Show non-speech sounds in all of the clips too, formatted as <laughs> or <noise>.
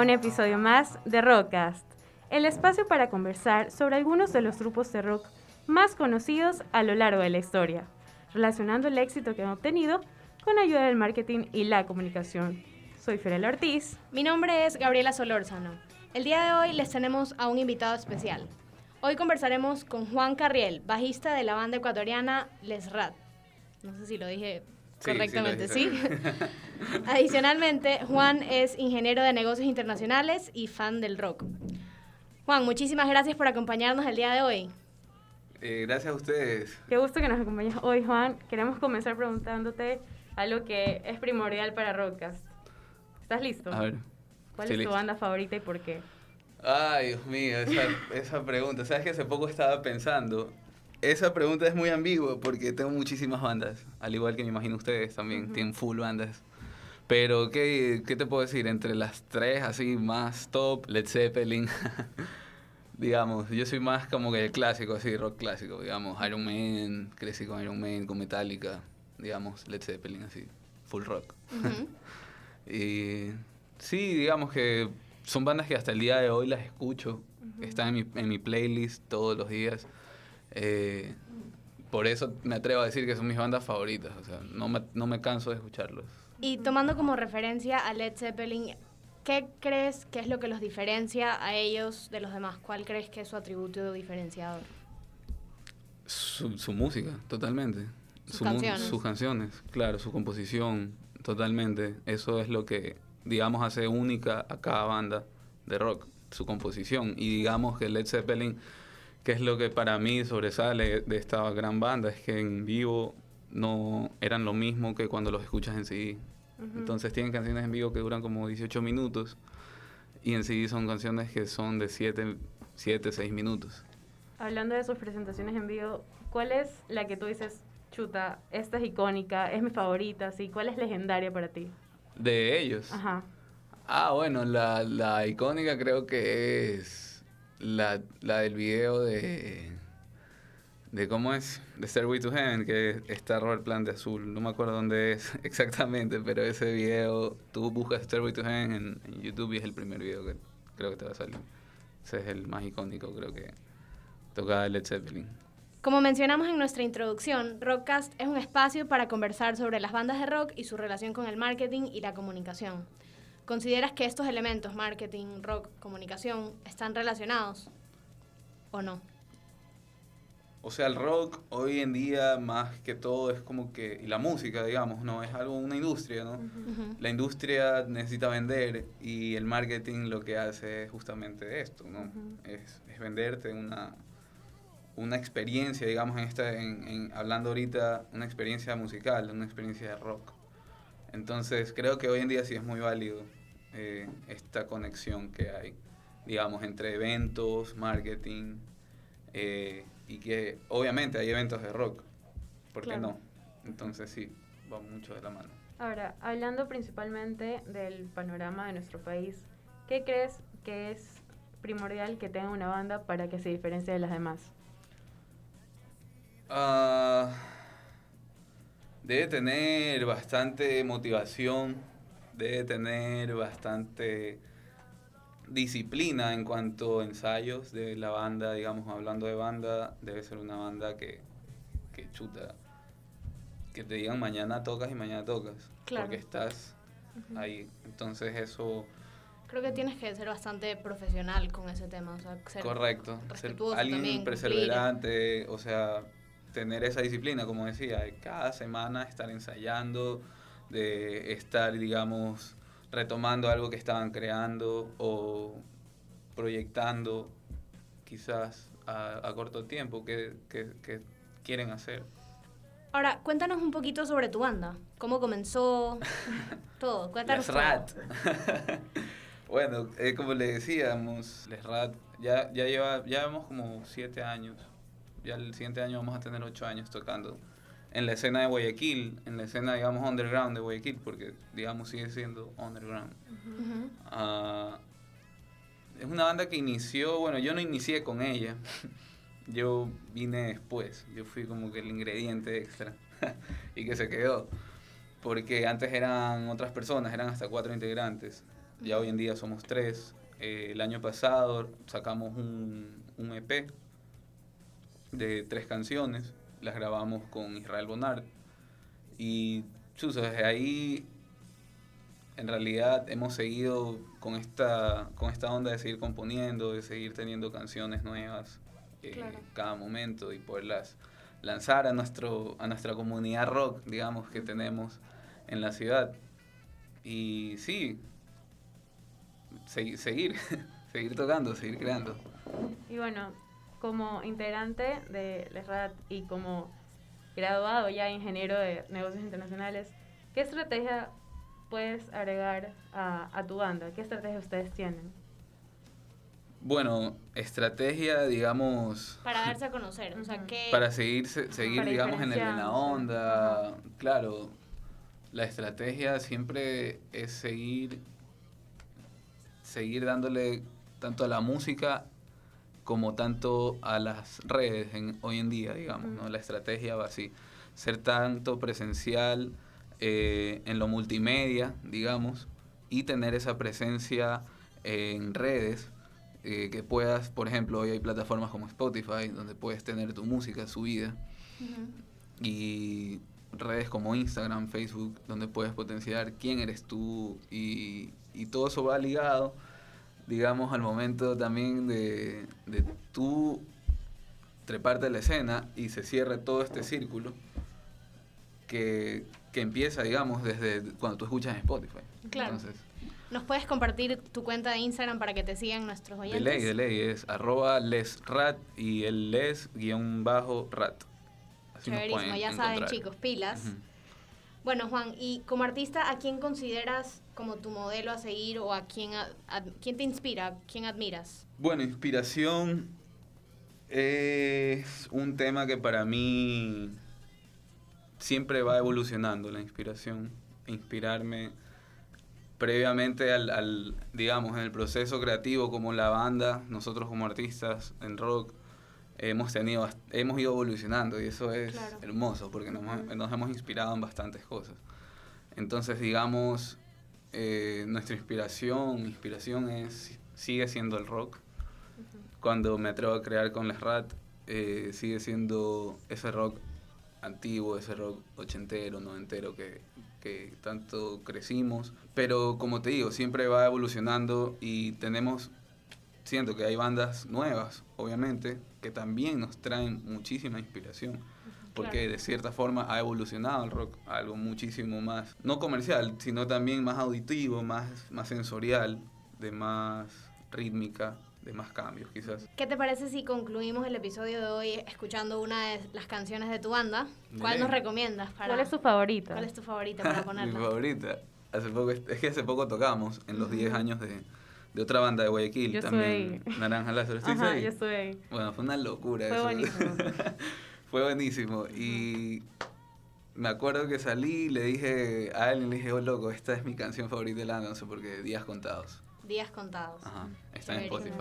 un episodio más de Rockcast, el espacio para conversar sobre algunos de los grupos de rock más conocidos a lo largo de la historia, relacionando el éxito que han obtenido con ayuda del marketing y la comunicación. Soy Ferel Ortiz. Mi nombre es Gabriela Solórzano. El día de hoy les tenemos a un invitado especial. Hoy conversaremos con Juan Carriel, bajista de la banda ecuatoriana Les Rat. No sé si lo dije correctamente, ¿sí? <laughs> Adicionalmente, Juan es ingeniero de negocios internacionales y fan del rock. Juan, muchísimas gracias por acompañarnos el día de hoy. Eh, gracias a ustedes. Qué gusto que nos acompañes hoy, Juan. Queremos comenzar preguntándote algo que es primordial para Rockcast. ¿Estás listo? A ver. ¿Cuál es tu banda favorita y por qué? Ay, Dios mío, esa, esa pregunta. ¿Sabes que hace poco estaba pensando? Esa pregunta es muy ambigua porque tengo muchísimas bandas, al igual que me imagino ustedes también, tienen full bandas. Pero, ¿qué, ¿qué te puedo decir? Entre las tres así más top, Led Zeppelin, <laughs> digamos, yo soy más como que el clásico, así, rock clásico, digamos, Iron Man, crecí con Iron Man, con Metallica, digamos, Led Zeppelin, así, full rock. <laughs> y sí, digamos que son bandas que hasta el día de hoy las escucho, están en mi, en mi playlist todos los días. Eh, por eso me atrevo a decir que son mis bandas favoritas, o sea, no me, no me canso de escucharlos. Y tomando como referencia a Led Zeppelin, ¿qué crees que es lo que los diferencia a ellos de los demás? ¿Cuál crees que es su atributo diferenciador? Su, su música, totalmente. Sus canciones. sus canciones, claro, su composición, totalmente. Eso es lo que, digamos, hace única a cada banda de rock, su composición. Y digamos que Led Zeppelin que es lo que para mí sobresale de esta gran banda, es que en vivo no eran lo mismo que cuando los escuchas en CD. Entonces tienen canciones en vivo que duran como 18 minutos y en CD son canciones que son de 7, 7 6 minutos. Hablando de sus presentaciones en vivo, ¿cuál es la que tú dices, chuta, esta es icónica, es mi favorita, sí? ¿Cuál es legendaria para ti? De ellos. Ajá. Ah, bueno, la, la icónica creo que es la, la del video de, de cómo es, de Stairway to Heaven, que está Robert Plant de azul. No me acuerdo dónde es <laughs> exactamente, pero ese video, tú buscas Stairway to Heaven en, en, YouTube y es el primer video que creo que te va a salir. Ese es el más icónico, creo que toca Led Zeppelin. Como mencionamos en nuestra introducción, Rockcast es un espacio para conversar sobre las bandas de rock y su relación con el marketing y la comunicación. ¿Consideras que estos elementos, marketing, rock, comunicación, están relacionados o no? O sea, el rock hoy en día más que todo es como que, y la música, digamos, ¿no? Es algo, una industria, ¿no? La industria necesita vender y el marketing lo que hace es justamente esto, ¿no? es, es, venderte una, una experiencia, digamos, en esta, en, en, hablando ahorita, una experiencia musical, una experiencia de rock. Entonces, creo que hoy en día sí es muy válido eh, esta conexión que hay, digamos, entre eventos, marketing, eh, y que obviamente hay eventos de rock, ¿por qué no? Entonces sí, va mucho de la mano. Ahora, hablando principalmente del panorama de nuestro país, ¿qué crees que es primordial que tenga una banda para que se diferencie de las demás? Uh, debe tener bastante motivación, debe tener bastante disciplina en cuanto a ensayos de la banda, digamos, hablando de banda, debe ser una banda que, que chuta, que te digan mañana tocas y mañana tocas, claro. porque estás uh -huh. ahí. Entonces eso... Creo que tienes que ser bastante profesional con ese tema, o sea, ser Correcto, ser alguien también, perseverante, o sea, tener esa disciplina, como decía, de cada semana estar ensayando, de estar, digamos, retomando algo que estaban creando o proyectando quizás a, a corto tiempo que, que, que, quieren hacer. Ahora, cuéntanos un poquito sobre tu banda. ¿Cómo comenzó? <laughs> todo, cuéntanos Les Rat. <laughs> bueno, eh, como le decíamos, Les Rat ya, ya, lleva, ya llevamos como siete años. Ya el siguiente año vamos a tener ocho años tocando en la escena de Guayaquil, en la escena, digamos, underground de Guayaquil, porque, digamos, sigue siendo underground. Uh -huh. uh, es una banda que inició, bueno, yo no inicié con ella, <laughs> yo vine después, yo fui como que el ingrediente extra <laughs> y que se quedó, porque antes eran otras personas, eran hasta cuatro integrantes. Ya hoy en día somos tres. Eh, el año pasado sacamos un, un EP de tres canciones. Las grabamos con Israel Bonard. Y chuzo, desde ahí en realidad hemos seguido con esta, con esta onda de seguir componiendo, de seguir teniendo canciones nuevas eh, Claro. cada momento y poderlas lanzar a, nuestro, a nuestra comunidad rock, digamos, que tenemos en la ciudad. Y sí, segui- seguir, <laughs> seguir tocando, seguir creando. Y bueno, como integrante de LESRAT y como graduado ya ingeniero de negocios internacionales, ¿qué estrategia puedes agregar a, a tu banda? ¿Qué estrategia ustedes tienen? Bueno, estrategia, digamos, Para darse a conocer. O sea, que... para seguir, se- seguir Para digamos, en, el- en la onda. Claro, la estrategia siempre es seguir, seguir dándole tanto a la música como tanto a las redes en, hoy en día, digamos. La estrategia va así, ser tanto presencial eh, en lo multimedia, digamos, y tener esa presencia en redes, eh, que puedas, por ejemplo, hoy hay plataformas como Spotify, donde puedes tener tu música subida, Ujú. y redes como Instagram, Facebook, donde puedes potenciar quién eres tú y, y todo eso va ligado, digamos, al momento también de, de tú treparte a la escena y se cierre todo este círculo que, que empieza, digamos, desde cuando tú escuchas en Spotify. Claro. Entonces, ¿Nos puedes compartir tu cuenta de Instagram para que te sigan nuestros de oyentes? ley, de ley, es arroba lesrat y el les guion bajo rat. Así Chéverísimo, ya saben encontrar. chicos, pilas. Bueno, Juan, y como artista, ¿a quién consideras como tu modelo a seguir o a quién, a- quién te inspira, quién admiras? Bueno, inspiración es un tema que para mí siempre va evolucionando, la inspiración. Inspirarme previamente al, al, digamos, en el proceso creativo como la banda, nosotros como artistas en rock, hemos tenido, hemos ido evolucionando y eso es Claro. hermoso porque nos, nos hemos inspirado en bastantes cosas. Entonces, digamos, eh, nuestra inspiración, inspiración es, sigue siendo el rock. Cuando me atrevo a crear con Les Rat, eh, sigue siendo ese rock antiguo, ese rock ochentero, noventero que, que tanto crecimos. Pero como te digo, siempre va evolucionando y tenemos, siento que hay bandas nuevas, obviamente, que también nos traen muchísima inspiración. Porque Claro. de cierta forma ha evolucionado el rock a algo muchísimo más, no comercial, sino también más auditivo, más, más sensorial, de más rítmica, de más cambios quizás. ¿Qué te parece si concluimos el episodio de hoy escuchando una de las canciones de tu banda? ¿Cuál Dele. nos recomiendas para ¿Cuál es tu favorita? ¿Cuál es tu favorita para <laughs> Mi ponerla? favorita. Hace poco, es que hace poco tocamos en los 10 años de, de otra banda de Guayaquil, Yo también ahí. Naranja Lázaro. ¿Estuviste Ajá, ahí? yo estuve ahí. Bueno, fue una locura Fue eso. buenísimo. <laughs> fue buenísimo. Y me acuerdo que salí y le dije a él, le dije, oh loco, esta es mi canción favorita de la no sé por qué, Días Contados. Días contados. Ajá, está en. Spotify.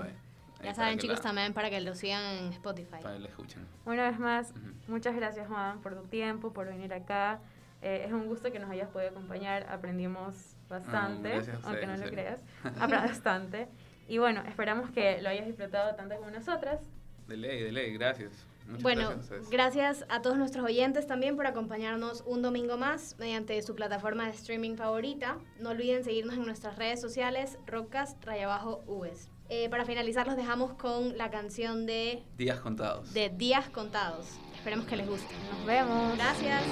Ahí Ya saben chicos la- también para que lo sigan en Spotify. Para que la escuchen. Una vez más, muchas gracias Juan por tu tiempo, por venir acá. Eh, es un gusto que nos hayas podido acompañar. Aprendimos bastante, gracias a aunque ustedes, no en lo creas. <laughs> Bastante. Y bueno, esperamos que lo hayas disfrutado tanto como nosotras. De ley, de ley, gracias. Muchas Bueno, gracias gracias a todos nuestros oyentes también por acompañarnos un domingo más mediante su plataforma de streaming favorita. No olviden seguirnos en nuestras redes sociales, Rockcast, raya abajo, Uves. Eh, para finalizar, los dejamos con la canción de, Días contados. de Días Contados. Esperemos que les guste. Nos vemos. Gracias.